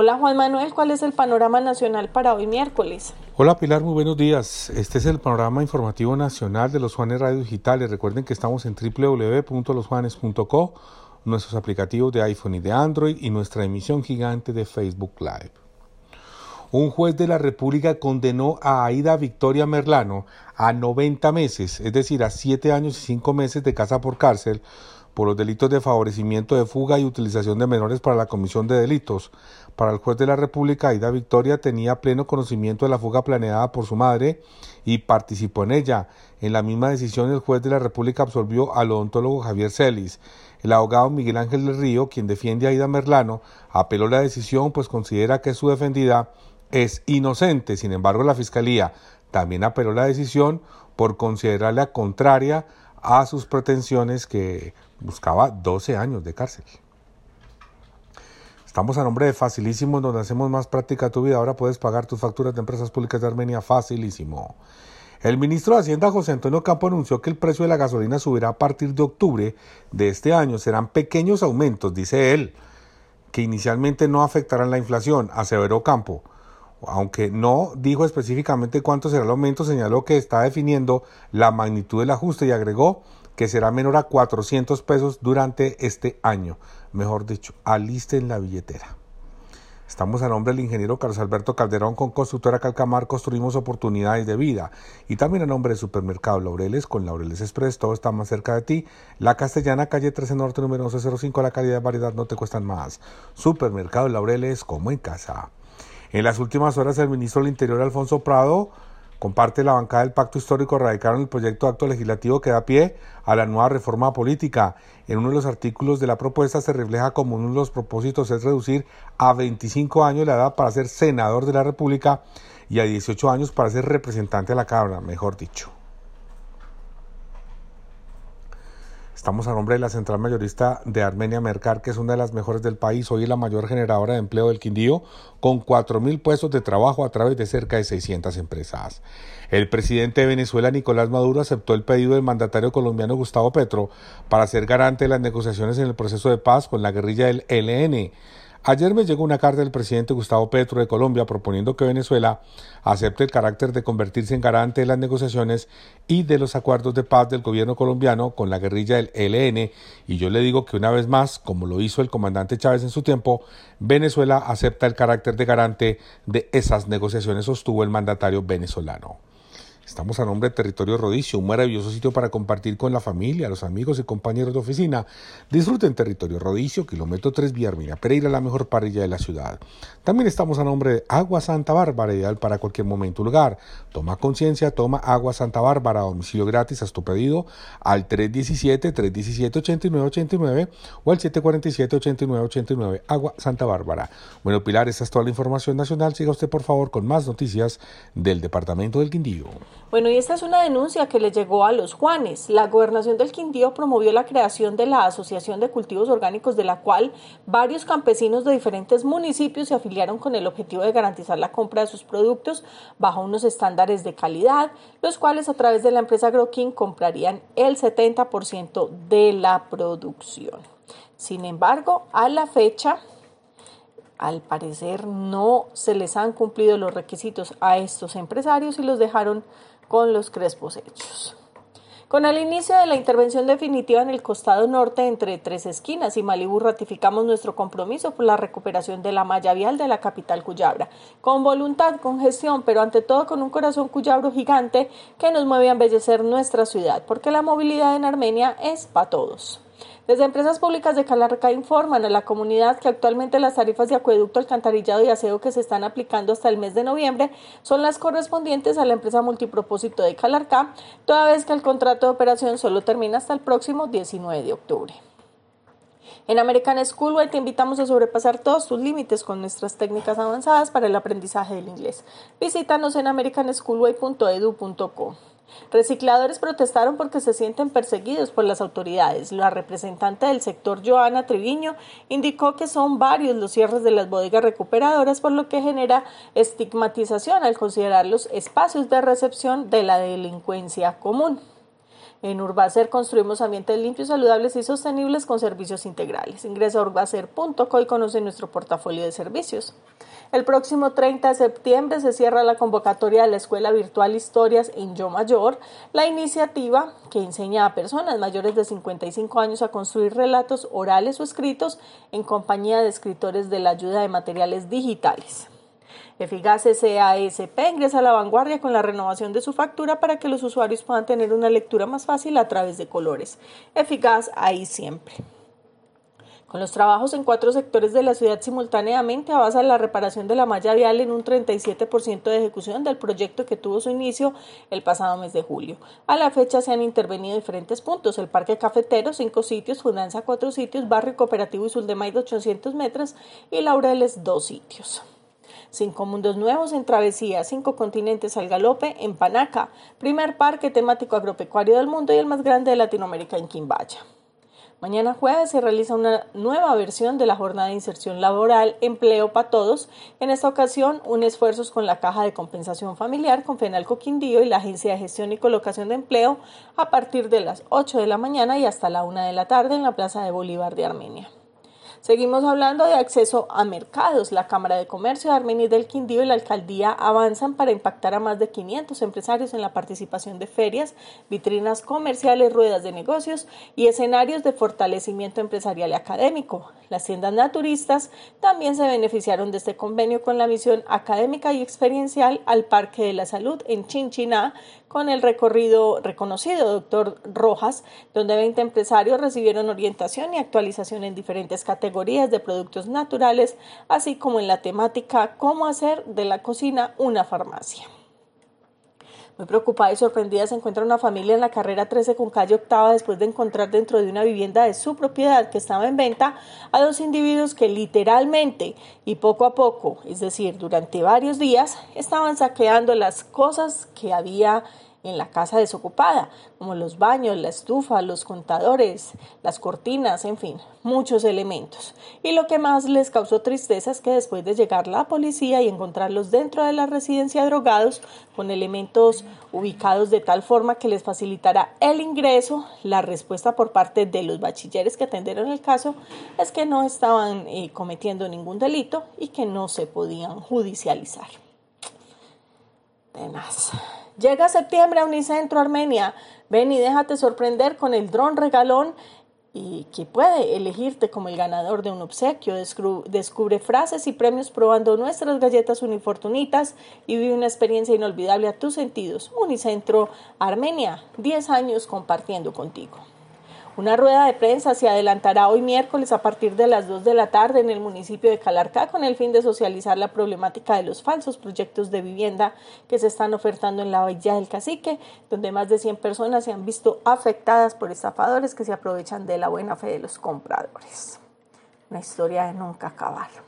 Hola Juan Manuel, ¿cuál es el panorama nacional para hoy miércoles? Hola Pilar, muy buenos días. Este es el panorama informativo nacional de los Juanes Radio Digitales. Recuerden que estamos en www.losjuanes.co, nuestros aplicativos de iPhone y de Android y nuestra emisión gigante de Facebook Live. Un juez de la República condenó a Aida Victoria Merlano a 90 meses, es decir, a 7 años y 5 meses de casa por cárcel por los delitos de favorecimiento de fuga y utilización de menores para la comisión de delitos. Para el juez de la República, Aida Victoria tenía pleno conocimiento de la fuga planeada por su madre y participó en ella. En la misma decisión, el juez de la República absolvió al odontólogo Javier Celis. El abogado Miguel Ángel del Río, quien defiende a Aida Merlano, apeló la decisión pues considera que su defendida es inocente. Sin embargo, la Fiscalía también apeló la decisión por considerarla contraria a sus pretensiones que buscaba 12 años de cárcel. Estamos a nombre de Facilísimo, donde hacemos más práctica tu vida. Ahora puedes pagar tus facturas de empresas públicas de Armenia Facilísimo. El ministro de Hacienda José Antonio Campo anunció que el precio de la gasolina subirá a partir de octubre de este año. Serán pequeños aumentos, dice él, que inicialmente no afectarán la inflación, aseveró Campo. Aunque no dijo específicamente cuánto será el aumento, señaló que está definiendo la magnitud del ajuste y agregó que será menor a 400 pesos durante este año. Mejor dicho, alisten la billetera. Estamos a nombre del ingeniero Carlos Alberto Calderón con Constructora Calcamar, construimos oportunidades de vida. Y también a nombre del Supermercado Laureles con Laureles Express, todo está más cerca de ti. La Castellana, calle 13 Norte, número 1105, la calidad de variedad no te cuestan más. Supermercado Laureles como en casa. En las últimas horas el ministro del Interior Alfonso Prado comparte la bancada del Pacto Histórico radicaron el proyecto de acto legislativo que da pie a la nueva reforma política. En uno de los artículos de la propuesta se refleja como uno de los propósitos es reducir a 25 años la edad para ser senador de la República y a 18 años para ser representante de la Cámara, mejor dicho. Estamos a nombre de la central mayorista de Armenia Mercar, que es una de las mejores del país, hoy la mayor generadora de empleo del Quindío, con 4.000 puestos de trabajo a través de cerca de 600 empresas. El presidente de Venezuela, Nicolás Maduro, aceptó el pedido del mandatario colombiano Gustavo Petro para ser garante de las negociaciones en el proceso de paz con la guerrilla del ELN. Ayer me llegó una carta del presidente Gustavo Petro de Colombia proponiendo que Venezuela acepte el carácter de convertirse en garante de las negociaciones y de los acuerdos de paz del gobierno colombiano con la guerrilla del ELN. Y yo le digo que una vez más, como lo hizo el comandante Chávez en su tiempo, Venezuela acepta el carácter de garante de esas negociaciones, sostuvo el mandatario venezolano. Estamos a nombre de Territorio Rodicio, un maravilloso sitio para compartir con la familia, los amigos y compañeros de oficina. Disfruten Territorio Rodicio, kilómetro 3 Vía Armenia, Pereira, la mejor parrilla de la ciudad. También estamos a nombre de Agua Santa Bárbara, ideal para cualquier momento o lugar. Toma conciencia, toma Agua Santa Bárbara, domicilio gratis, haz tu pedido al 317-317-8989 o al 747-8989, Agua Santa Bárbara. Bueno, Pilar, esa es toda la información nacional. Siga usted, por favor, con más noticias del Departamento del Quindío. Bueno, y esta es una denuncia que le llegó a los Juanes. La gobernación del Quindío promovió la creación de la Asociación de Cultivos Orgánicos, de la cual varios campesinos de diferentes municipios se afiliaron con el objetivo de garantizar la compra de sus productos bajo unos estándares de calidad, los cuales a través de la empresa Agroquín comprarían el 70% de la producción. Sin embargo, a la fecha, al parecer no se les han cumplido los requisitos a estos empresarios y los dejaron con los crespos hechos. Con el inicio de la intervención definitiva en el costado norte entre Tres Esquinas y Malibú ratificamos nuestro compromiso por la recuperación de la malla vial de la capital cuyabra, con voluntad, con gestión, pero ante todo con un corazón cuyabro gigante que nos mueve a embellecer nuestra ciudad, porque la movilidad en Armenia es para todos. Desde empresas públicas de Calarca informan a la comunidad que actualmente las tarifas de acueducto, alcantarillado y aseo que se están aplicando hasta el mes de noviembre son las correspondientes a la empresa multipropósito de Calarca, toda vez que el contrato de operación solo termina hasta el próximo 19 de octubre. En American Schoolway te invitamos a sobrepasar todos tus límites con nuestras técnicas avanzadas para el aprendizaje del inglés. Visítanos en americanschoolway.edu.co. Recicladores protestaron porque se sienten perseguidos por las autoridades. La representante del sector, Joana Triviño, indicó que son varios los cierres de las bodegas recuperadoras, por lo que genera estigmatización al considerarlos espacios de recepción de la delincuencia común. En Urbacer construimos ambientes limpios, saludables y sostenibles con servicios integrales. Ingresa a urbacer.co y conoce nuestro portafolio de servicios. El próximo 30 de septiembre se cierra la convocatoria de la Escuela Virtual Historias en Yo Mayor, la iniciativa que enseña a personas mayores de 55 años a construir relatos orales o escritos en compañía de escritores de la ayuda de materiales digitales. Eficaz SASP ingresa a la vanguardia con la renovación de su factura para que los usuarios puedan tener una lectura más fácil a través de colores. Eficaz ahí siempre. Con los trabajos en cuatro sectores de la ciudad simultáneamente avanza la reparación de la malla vial en un 37% de ejecución del proyecto que tuvo su inicio el pasado mes de julio. A la fecha se han intervenido diferentes puntos, el Parque Cafetero, cinco sitios, Fundanza, cuatro sitios, Barrio Cooperativo y de 800 metros y Laureles, dos sitios. Cinco mundos nuevos en travesía, cinco continentes al galope en Panaca, primer parque temático agropecuario del mundo y el más grande de Latinoamérica en Quimbaya. Mañana jueves se realiza una nueva versión de la jornada de inserción laboral Empleo para Todos. En esta ocasión, un esfuerzo con la Caja de Compensación Familiar con Fenalco Quindío y la Agencia de Gestión y Colocación de Empleo a partir de las 8 de la mañana y hasta la 1 de la tarde en la Plaza de Bolívar de Armenia. Seguimos hablando de acceso a mercados. La Cámara de Comercio de Armenia del Quindío y la Alcaldía avanzan para impactar a más de 500 empresarios en la participación de ferias, vitrinas comerciales, ruedas de negocios y escenarios de fortalecimiento empresarial y académico. Las tiendas naturistas también se beneficiaron de este convenio con la misión académica y experiencial al Parque de la Salud en Chinchiná, con el recorrido reconocido Doctor Rojas, donde 20 empresarios recibieron orientación y actualización en diferentes categorías de productos naturales, así como en la temática cómo hacer de la cocina una farmacia. Muy preocupada y sorprendida se encuentra una familia en la carrera 13 con calle octava después de encontrar dentro de una vivienda de su propiedad que estaba en venta a dos individuos que literalmente y poco a poco, es decir, durante varios días, estaban saqueando las cosas que había en la casa desocupada, como los baños, la estufa, los contadores, las cortinas, en fin, muchos elementos. Y lo que más les causó tristeza es que después de llegar la policía y encontrarlos dentro de la residencia drogados, con elementos ubicados de tal forma que les facilitará el ingreso, la respuesta por parte de los bachilleres que atendieron el caso es que no estaban eh, cometiendo ningún delito y que no se podían judicializar. Llega septiembre a Unicentro Armenia. Ven y déjate sorprender con el dron regalón y que puede elegirte como el ganador de un obsequio. Descubre frases y premios probando nuestras galletas unifortunitas y vive una experiencia inolvidable a tus sentidos. Unicentro Armenia, 10 años compartiendo contigo. Una rueda de prensa se adelantará hoy miércoles a partir de las 2 de la tarde en el municipio de Calarcá con el fin de socializar la problemática de los falsos proyectos de vivienda que se están ofertando en la Bahía del Cacique, donde más de 100 personas se han visto afectadas por estafadores que se aprovechan de la buena fe de los compradores. Una historia de nunca acabar.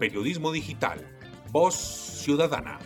Periodismo Digital. Voz Ciudadana.